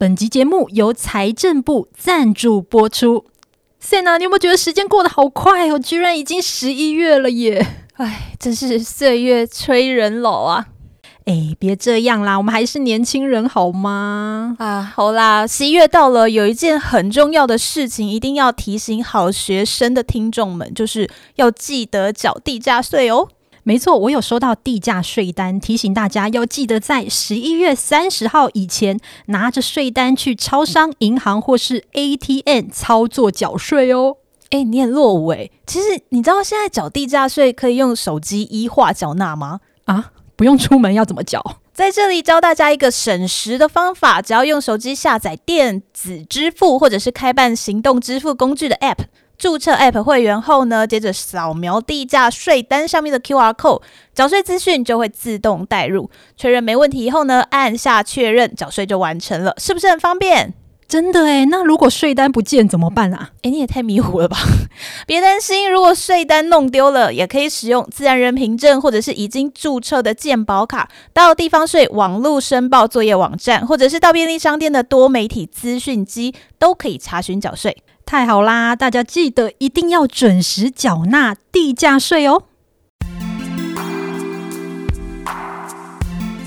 本集节目由财政部赞助播出。Senna，你有没有觉得时间过得好快哦？居然已经十一月了耶！哎，真是岁月催人老啊！哎，别这样啦，我们还是年轻人好吗？啊，好啦，十一月到了，有一件很重要的事情，一定要提醒好学生的听众们，就是要记得缴地价税哦。没错，我有收到地价税单，提醒大家要记得在十一月三十号以前拿着税单去超商、银行或是 ATM 操作缴税哦。哎，你很落伍哎！其实你知道现在缴地价税可以用手机一化缴纳吗？啊，不用出门要怎么缴？在这里教大家一个省时的方法，只要用手机下载电子支付或者是开办行动支付工具的 App。注册 App 会员后呢，接着扫描地价税单上面的 QR code，缴税资讯就会自动带入，确认没问题以后呢，按下确认，缴税就完成了，是不是很方便？真的诶，那如果税单不见怎么办啊？诶，你也太迷糊了吧！别担心，如果税单弄丢了，也可以使用自然人凭证或者是已经注册的健保卡，到地方税网络申报作业网站，或者是到便利商店的多媒体资讯机，都可以查询缴税。太好啦！大家记得一定要准时缴纳地价税哦。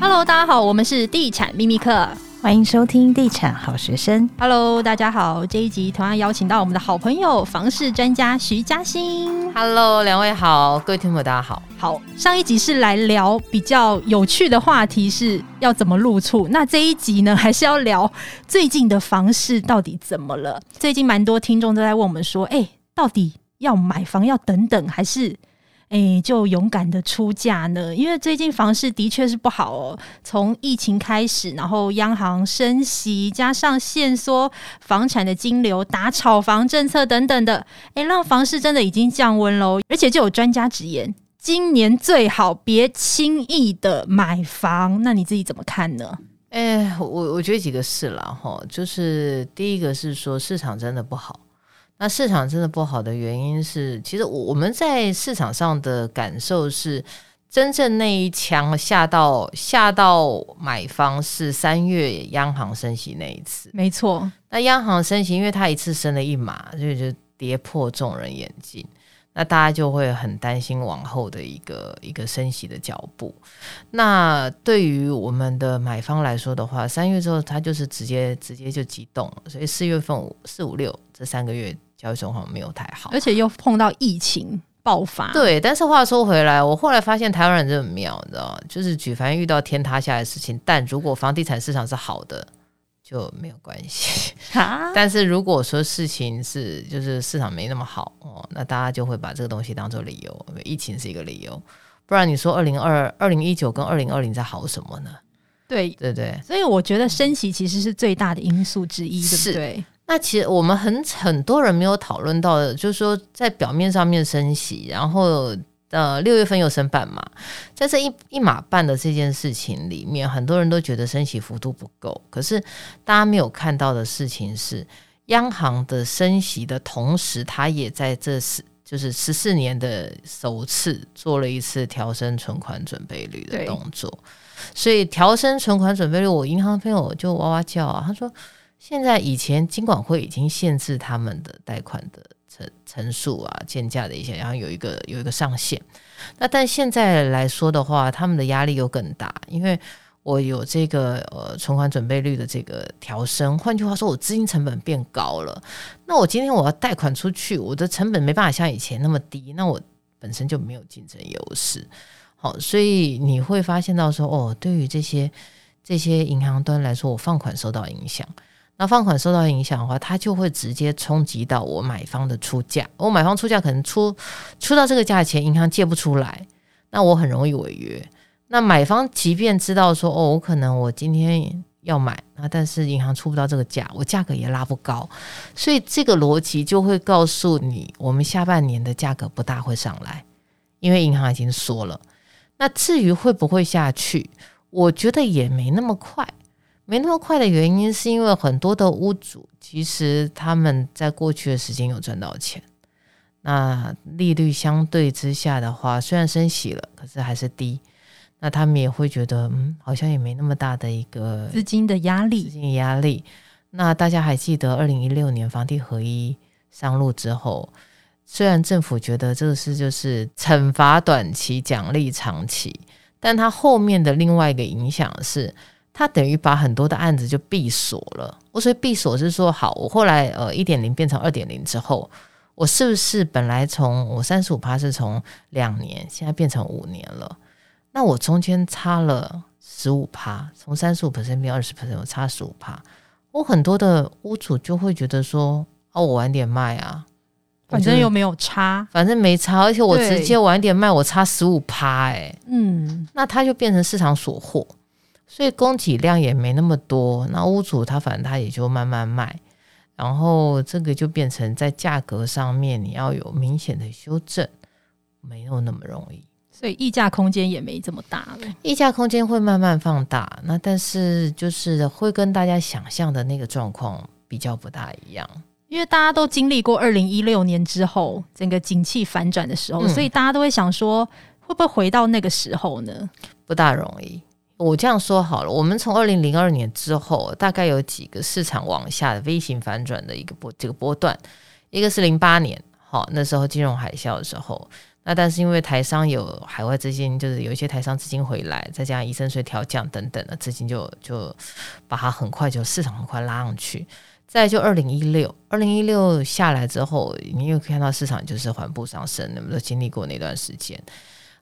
Hello，大家好，我们是地产秘密客。欢迎收听《地产好学生》。Hello，大家好。这一集同样邀请到我们的好朋友房市专家徐嘉欣。Hello，两位好，各位听众大家好。好，上一集是来聊比较有趣的话题，是要怎么入厝。那这一集呢，还是要聊最近的房市到底怎么了？最近蛮多听众都在问我们说，哎，到底要买房要等等，还是？哎，就勇敢的出价呢？因为最近房市的确是不好哦。从疫情开始，然后央行升息，加上限缩房产的金流、打炒房政策等等的，哎，让房市真的已经降温喽。而且就有专家直言，今年最好别轻易的买房。那你自己怎么看呢？哎，我我觉得几个事了哈，就是第一个是说市场真的不好。那市场真的不好的原因是，其实我我们在市场上的感受是，真正那一枪下到下到买方是三月央行升息那一次，没错。那央行升息，因为它一次升了一码，所以就跌破众人眼镜，那大家就会很担心往后的一个一个升息的脚步。那对于我们的买方来说的话，三月之后它就是直接直接就急动了，所以四月份五四五六这三个月。交易状况没有太好，而且又碰到疫情爆发。对，但是话说回来，我后来发现台湾人真的很妙，你知道吗？就是举凡遇到天塌下来的事情，但如果房地产市场是好的，就没有关系。哈但是如果说事情是就是市场没那么好哦，那大家就会把这个东西当做理由，疫情是一个理由。不然你说二零二二零一九跟二零二零在好什么呢？对对对，所以我觉得升息其实是最大的因素之一，对不对？那其实我们很很多人没有讨论到的，就是说在表面上面升息，然后呃六月份又升半码，在这一一码半的这件事情里面，很多人都觉得升息幅度不够。可是大家没有看到的事情是，央行的升息的同时，它也在这十就是十四年的首次做了一次调升存款准备率的动作。所以调升存款准备率，我银行朋友就哇哇叫啊，他说。现在以前金管会已经限制他们的贷款的成成数啊、鉴价的一些，然后有一个有一个上限。那但现在来说的话，他们的压力又更大，因为我有这个呃存款准备率的这个调升。换句话说，我资金成本变高了。那我今天我要贷款出去，我的成本没办法像以前那么低，那我本身就没有竞争优势。好，所以你会发现到说，哦，对于这些这些银行端来说，我放款受到影响。那放款受到影响的话，它就会直接冲击到我买方的出价。我买方出价可能出出到这个价钱，银行借不出来，那我很容易违约。那买方即便知道说，哦，我可能我今天要买，那但是银行出不到这个价，我价格也拉不高，所以这个逻辑就会告诉你，我们下半年的价格不大会上来，因为银行已经说了。那至于会不会下去，我觉得也没那么快。没那么快的原因，是因为很多的屋主其实他们在过去的时间有赚到钱。那利率相对之下的话，虽然升息了，可是还是低。那他们也会觉得，嗯，好像也没那么大的一个资金的压力，资金压力。那大家还记得二零一六年房地合一上路之后，虽然政府觉得这个事就是惩罚短期，奖励长期，但它后面的另外一个影响是，它等于把很多的案子就闭锁了。我所以闭锁是说，好，我后来呃一点零变成二点零之后，我是不是本来从我三十五趴是从两年，现在变成五年了？那我中间差了十五趴，从三十五 percent 变二十 percent，我差十五趴，我很多的屋主就会觉得说，哦，我晚点卖啊。反正又没有差，反正没差，而且我直接晚点卖，我差十五趴，哎，嗯，那它就变成市场所货，所以供给量也没那么多，那屋主他反正他也就慢慢卖，然后这个就变成在价格上面你要有明显的修正，没有那么容易，所以溢价空间也没这么大了，溢价空间会慢慢放大，那但是就是会跟大家想象的那个状况比较不大一样。因为大家都经历过二零一六年之后整个景气反转的时候，嗯，所以大家都会想说，会不会回到那个时候呢？不大容易。我这样说好了，我们从二零零二年之后，大概有几个市场往下的 V 型反转的一个波这个波段，一个是零八年，好，那时候金融海啸的时候，那但是因为台商有海外资金，就是有一些台商资金回来，再加上医生税调降等等的资金就，就把它很快就市场很快拉上去。再就二零一六，二零一六下来之后，你又看到市场就是缓步上升，你们都经历过那段时间。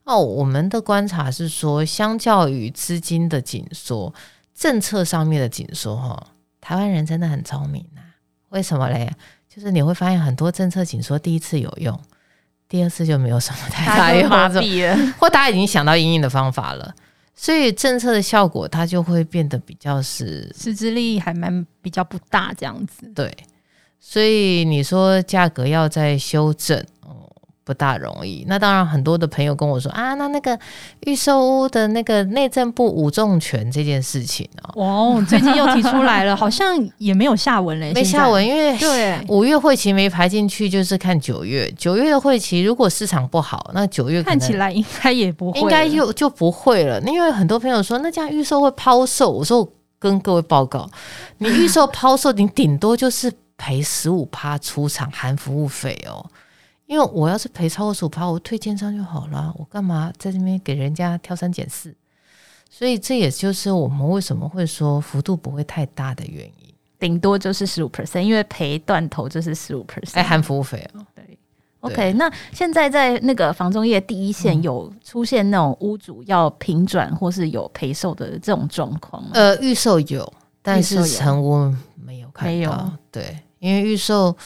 哦，我们的观察是说，相较于资金的紧缩，政策上面的紧缩，哈，台湾人真的很聪明呐、啊。为什么嘞？就是你会发现很多政策紧缩第一次有用，第二次就没有什么太大用，或大家已经想到应应的方法了。所以政策的效果，它就会变得比较是实质利益还蛮比较不大这样子。对，所以你说价格要再修正。不大容易。那当然，很多的朋友跟我说啊，那那个预售屋的那个内政部五重权这件事情哦，最近又提出来了，好像也没有下文嘞，没下文，因为对五月会期没排进去，就是看九月。九月的会期如果市场不好，那九月看起来应该也不会，应该就就不会了。因为很多朋友说，那这样预售会抛售，我说我跟各位报告，你预售抛售，你顶多就是赔十五趴出场含服务费哦。因为我要是赔超过十五趴，我退建商就好了，我干嘛在这边给人家挑三拣四？所以这也就是我们为什么会说幅度不会太大的原因，顶多就是十五 percent，因为赔断头就是十五 percent，哎，含服务费哦。对，OK，那现在在那个房中业第一线有出现那种屋主要平转或是有赔售的这种状况吗？呃，预售有，但是成屋没有看到，没有，对，因为预售。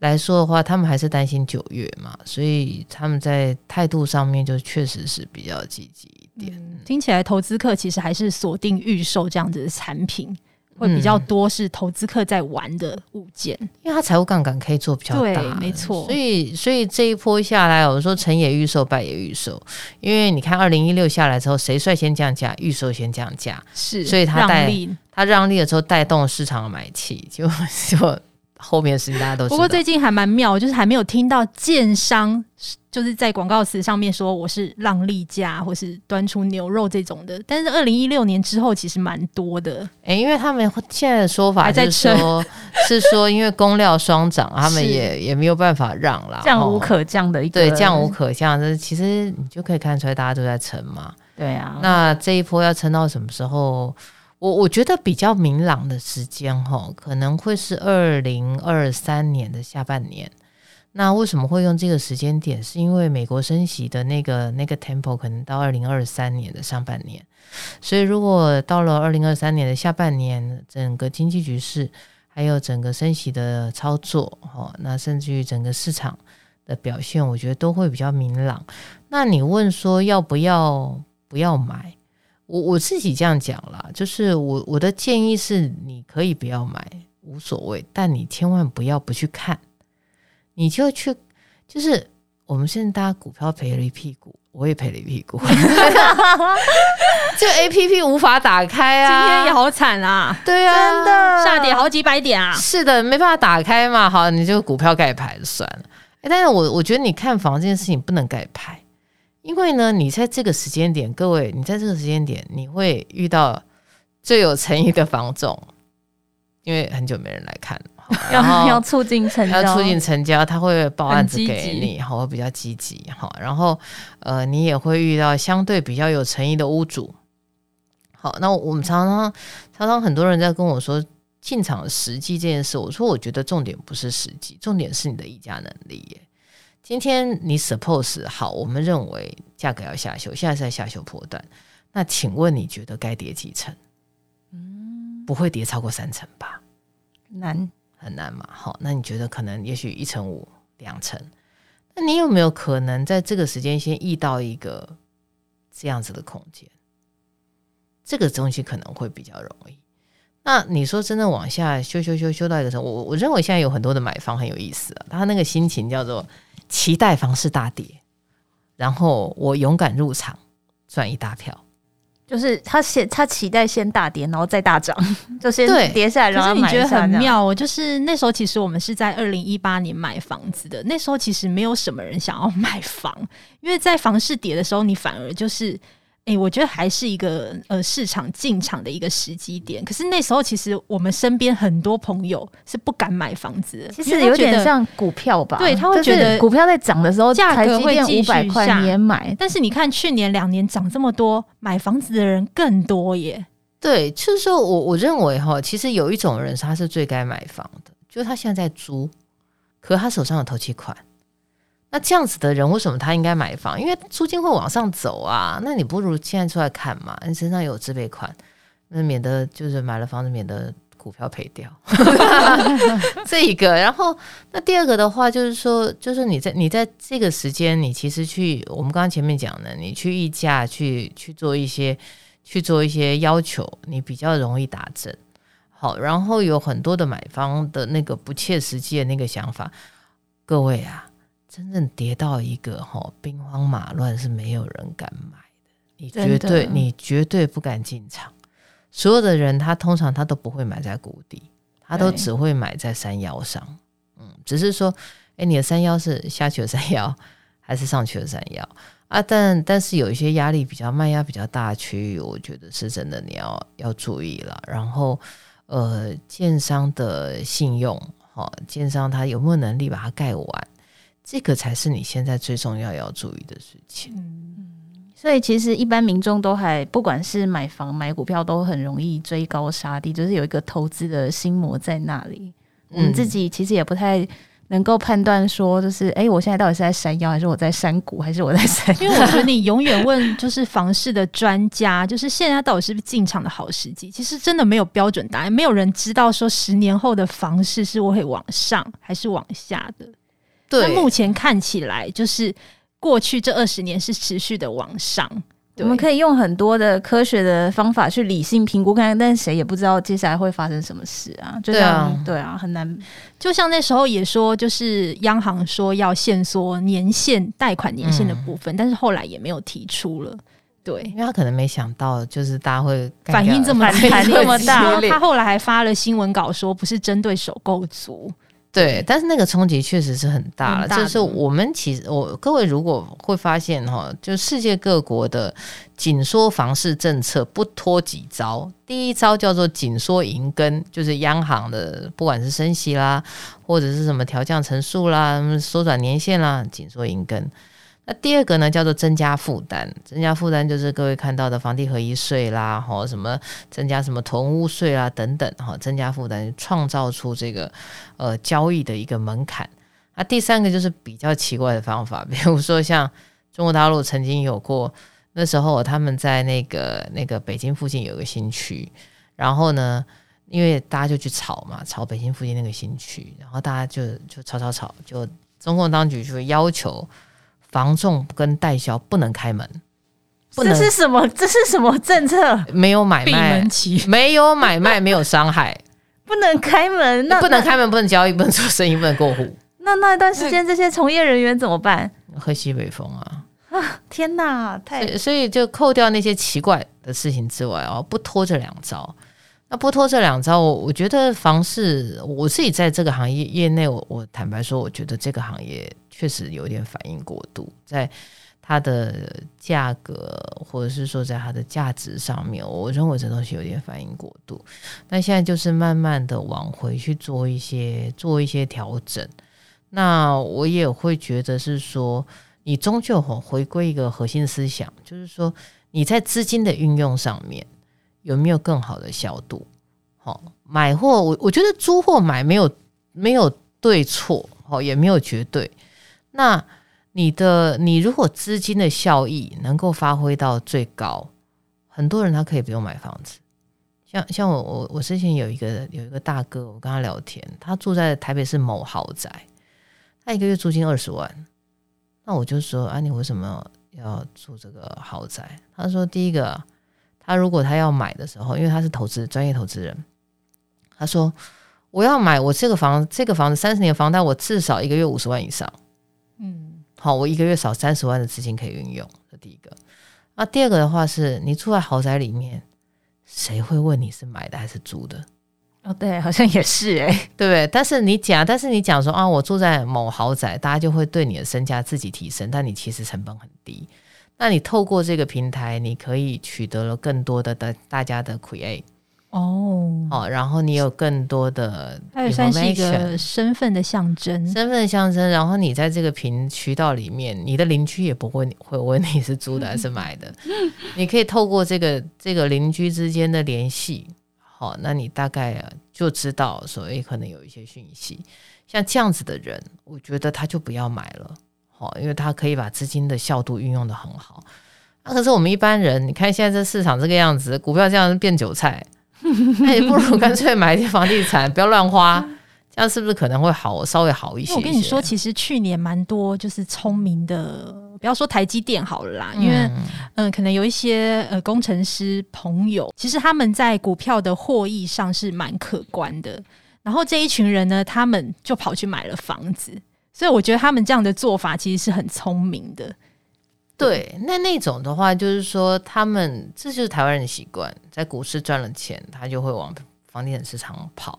来说的话，他们还是担心九月嘛，所以他们在态度上面就确实是比较积极一点。嗯，听起来投资客其实还是锁定预售这样子的产品，会比较多是投资客在玩的物件，嗯，因为他财务杠杆可以做比较大，对，没错。所以，所以这一波下来，我说成也预售，败也预售，因为你看二零一六下来之后，谁率先降价？预售先降价，是，所以他带他让利了之后，带动市场的买气，就就。后面的事情大家都知道。不过最近还蛮妙，就是还没有听到建商就是在广告词上面说我是让利价或是端出牛肉这种的。但是二零一六年之后其实蛮多的，哎、欸，因为他们现在的说法是说，是说因为工料双涨，他们也也没有办法让啦，降无可降的一个，对，降无可降这，其实你就可以看出来大家都在撑嘛。对啊，那这一波要撑到什么时候？我我觉得比较明朗的时间哈，可能会是二零二三年的下半年。那为什么会用这个时间点？是因为美国升息的那个那个 tempo 可能到二零二三年的上半年。所以如果到了二零二三年的下半年，整个经济局势还有整个升息的操作哈，那甚至于整个市场的表现，我觉得都会比较明朗。那你问说要不要不要买？我我自己这样讲啦，就是我我的建议是，你可以不要买，无所谓，但你千万不要不去看，你就去，就是我们现在大家股票赔了一屁股，我也赔了一屁股，就 APP 无法打开啊，今天也好惨啊，对啊，真的下跌好几百点啊，是的，没办法打开嘛，好，你就股票盖牌算了，欸，但是我我觉得你看房这件事情不能盖牌。因为呢，你在这个时间点，各位，你在这个时间点，你会遇到最有诚意的房总，因为很久没人来看，要要促进成交，要促进成交，他会报案子给你，好，会比较积极，好，然后呃，你也会遇到相对比较有诚意的屋主。好，那我们常常常常很多人在跟我说进场时机这件事，我说我觉得重点不是时机，重点是你的议价能力耶。今天你 suppose 好，我们认为价格要下修，现在是在下修波段，那请问你觉得该跌几成？嗯，不会跌超过三成吧？难，很难嘛。好，那你觉得可能也许一成五、两成？那你有没有可能在这个时间先遇到一个这样子的空间？这个东西可能会比较容易。那你说真的往下修修修修到一个程度，我我认为现在有很多的买方很有意思啊，他那个心情叫做期待房市大跌，然后我勇敢入场赚一大票，就是他先他期待先大跌，然后再大涨，就先跌下来，然后你觉得很妙哦。就是那时候其实我们是在二零一八年买房子的，那时候其实没有什么人想要买房，因为在房市跌的时候，你反而就是。哎、欸，我觉得还是一个呃市场进场的一个时机点。可是那时候，其实我们身边很多朋友是不敢买房子，其实有点像股票吧？对，他会觉得股票在涨的时候，价格会继续下，你也买。但是你看去年两年涨这么多，买房子的人更多耶。对，就是说我我认为哈，其实有一种人他是最该买房的，就是他现在在租，可他手上有头期款。那这样子的人，为什么他应该买房？因为租金会往上走啊。那你不如现在出来看嘛，你身上有自备款，那免得就是买了房子，免得股票赔掉。这一个，然后那第二个的话，就是说，就是你在你在这个时间，你其实去我们刚刚前面讲的，你去议价，去去做一些去做一些要求，你比较容易打针。好，然后有很多的买方的那个不切实际的那个想法，各位啊。真正跌到一个哈兵荒马乱是没有人敢买的，你绝对你绝对不敢进场。所有的人他通常他都不会买在谷底，他都只会买在山腰上。嗯，只是说，哎，你的山腰是下去的山腰还是上去的山腰啊？但但是有一些压力比较卖压比较大的区域，我觉得是真的你要要注意了。然后呃，建商的信用哈，建商他有没有能力把它盖完？这个才是你现在最重要要注意的事情。嗯，所以其实一般民众都还不管是买房买股票都很容易追高杀低，就是有一个投资的心魔在那里。我们自己其实也不太能够判断说，就是哎，我现在到底是在山腰，还是我在山谷，还是我在山？因为我觉得你永远问就是房市的专家，就是现在到底是不是进场的好时机？其实真的没有标准答案，没有人知道说十年后的房市是会往上还是往下的。对，目前看起来就是过去这二十年是持续的往上。我们可以用很多的科学的方法去理性评估看看，但是谁也不知道接下来会发生什么事啊！就像，对啊，对啊，很难。就像那时候也说，就是央行说要限缩年限贷款年限的部分，嗯，但是后来也没有提出了。对，因为他可能没想到，就是大家会反应这么反应这么大。他后来还发了新闻稿说，不是针对首购族。对，但是那个冲击确实是很大了。就是我们其实，我各位如果会发现哈，就世界各国的紧缩房市政策不拖几招。第一招叫做紧缩银根，就是央行的不管是升息啦，或者是什么调降乘数啦、缩短年限啦，紧缩银根。那第二个呢，叫做增加负担，增加负担就是各位看到的房地合一税啦，哈，什么增加什么囤屋税啦等等，哈，增加负担，创造出这个呃交易的一个门槛。那第三个就是比较奇怪的方法，比如说像中国大陆曾经有过，那时候他们在那个那个北京附近有个新区，然后呢，因为大家就去炒嘛，炒北京附近那个新区，然后大家就就炒炒炒，就中共当局就要求。房仲跟代销不能开门，不能，这是什么？这是什么政策？没有买卖，没有买卖，没有伤害，不能开门，那不能开门，不能交易，不能做生意，不能过户。那那一段时间，这些从业人员怎么办？喝西北风啊！啊，天哪，太所以，所以就扣掉那些奇怪的事情之外哦，不拖这两招。那不拖这两招，我我觉得房市，我自己在这个行业业内，我我坦白说，我觉得这个行业确实有点反应过度，在。它的价格，或者是说在它的价值上面，我认为这东西有点反应过度。那现在就是慢慢的往回去做一些做一些调整。那我也会觉得是说，你终究回归一个核心思想，就是说你在资金的运用上面有没有更好的效度？好，买货我我觉得租货买没有没有对错，好也没有绝对。那你的你如果资金的效益能够发挥到最高，很多人他可以不用买房子。像像我我我之前有一个有一个大哥，我跟他聊天，他住在台北市某豪宅，他一个月租金二十万。那我就说啊，你为什么要住这个豪宅？他说第一个，他如果他要买的时候，因为他是投资专业投资人，他说我要买我这个房这个房子三十年房贷，我至少一个月五十万以上。嗯。好，我一个月少三十万的资金可以运用，这第一个。那第二个的话是，你住在豪宅里面，谁会问你是买的还是租的？哦，对，好像也是哎，对不对？但是你讲，但是你讲说啊，我住在某豪宅，大家就会对你的身价自己提升，但你其实成本很低。那你透过这个平台，你可以取得了更多的大大家的 create。哦，好，然后你有更多的，它也算是一个身份的象征，身份的象征。然后你在这个平渠道里面，你的邻居也不会会问你是租的还是买的，你可以透过这个这个邻居之间的联系，好，那你大概就知道，所以可能有一些讯息。像这样子的人，我觉得他就不要买了，好，因为他可以把资金的效度运用的很好。那可是我们一般人，你看现在这市场这个样子，股票这样变韭菜。那 也不如干脆买一些房地产，不要乱花，这样是不是可能会好稍微好一些，一些？我跟你说，其实去年蛮多就是聪明的，不要说台积电好了啦，因为嗯、呃，可能有一些呃工程师朋友，其实他们在股票的获益上是蛮可观的。然后这一群人呢，他们就跑去买了房子，所以我觉得他们这样的做法其实是很聪明的。对，那那种的话，就是说他们这就是台湾人的习惯，在股市赚了钱，他就会往房地产市场跑。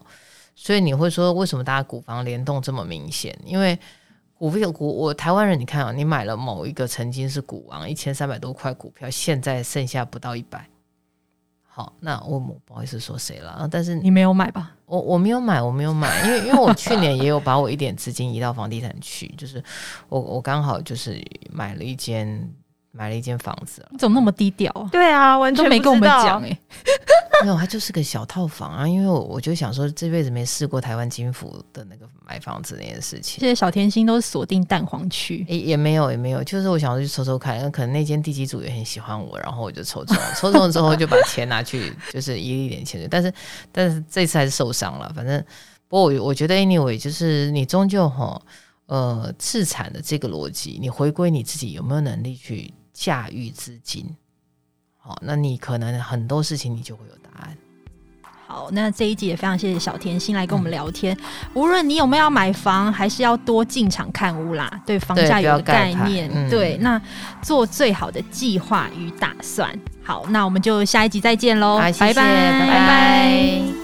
所以你会说，为什么大家股房联动这么明显？因为股票股，我台湾人，你看啊，你买了某一个曾经是股王一千三百多块股票，现在剩下不到一百。好，那我不好意思说谁了，但是你没有买吧？我我没有买，我没有买，因为因为我去年也有把我一点资金移到房地产去，就是我我刚好就是买了一间买了一间房子。你怎么那么低调啊？对啊，完全没跟我们讲哎。没有，它就是个小套房啊，因为我我就想说这辈子没试过台湾金福的那个买房子那件事情。这些小甜心都是锁定蛋黄区，也也没有也没有，就是我想要去抽抽看，那可能那间地基组也很喜欢我，然后我就抽中，抽中了之后就把钱拿去，就是一一点钱，但是但是这次还是受伤了。反正不过我我觉得 anyway 就是你终究哈呃自产的这个逻辑，你回归你自己有没有能力去驾驭资金？好，那你可能很多事情你就会有答案。好，那这一集也非常谢谢小甜心来跟我们聊天。嗯、无论你有没有要买房，还是要多进场看屋啦，对房价有个概念。对，嗯、对，那做最好的计划与打算。好，那我们就下一集再见喽，拜拜，拜拜。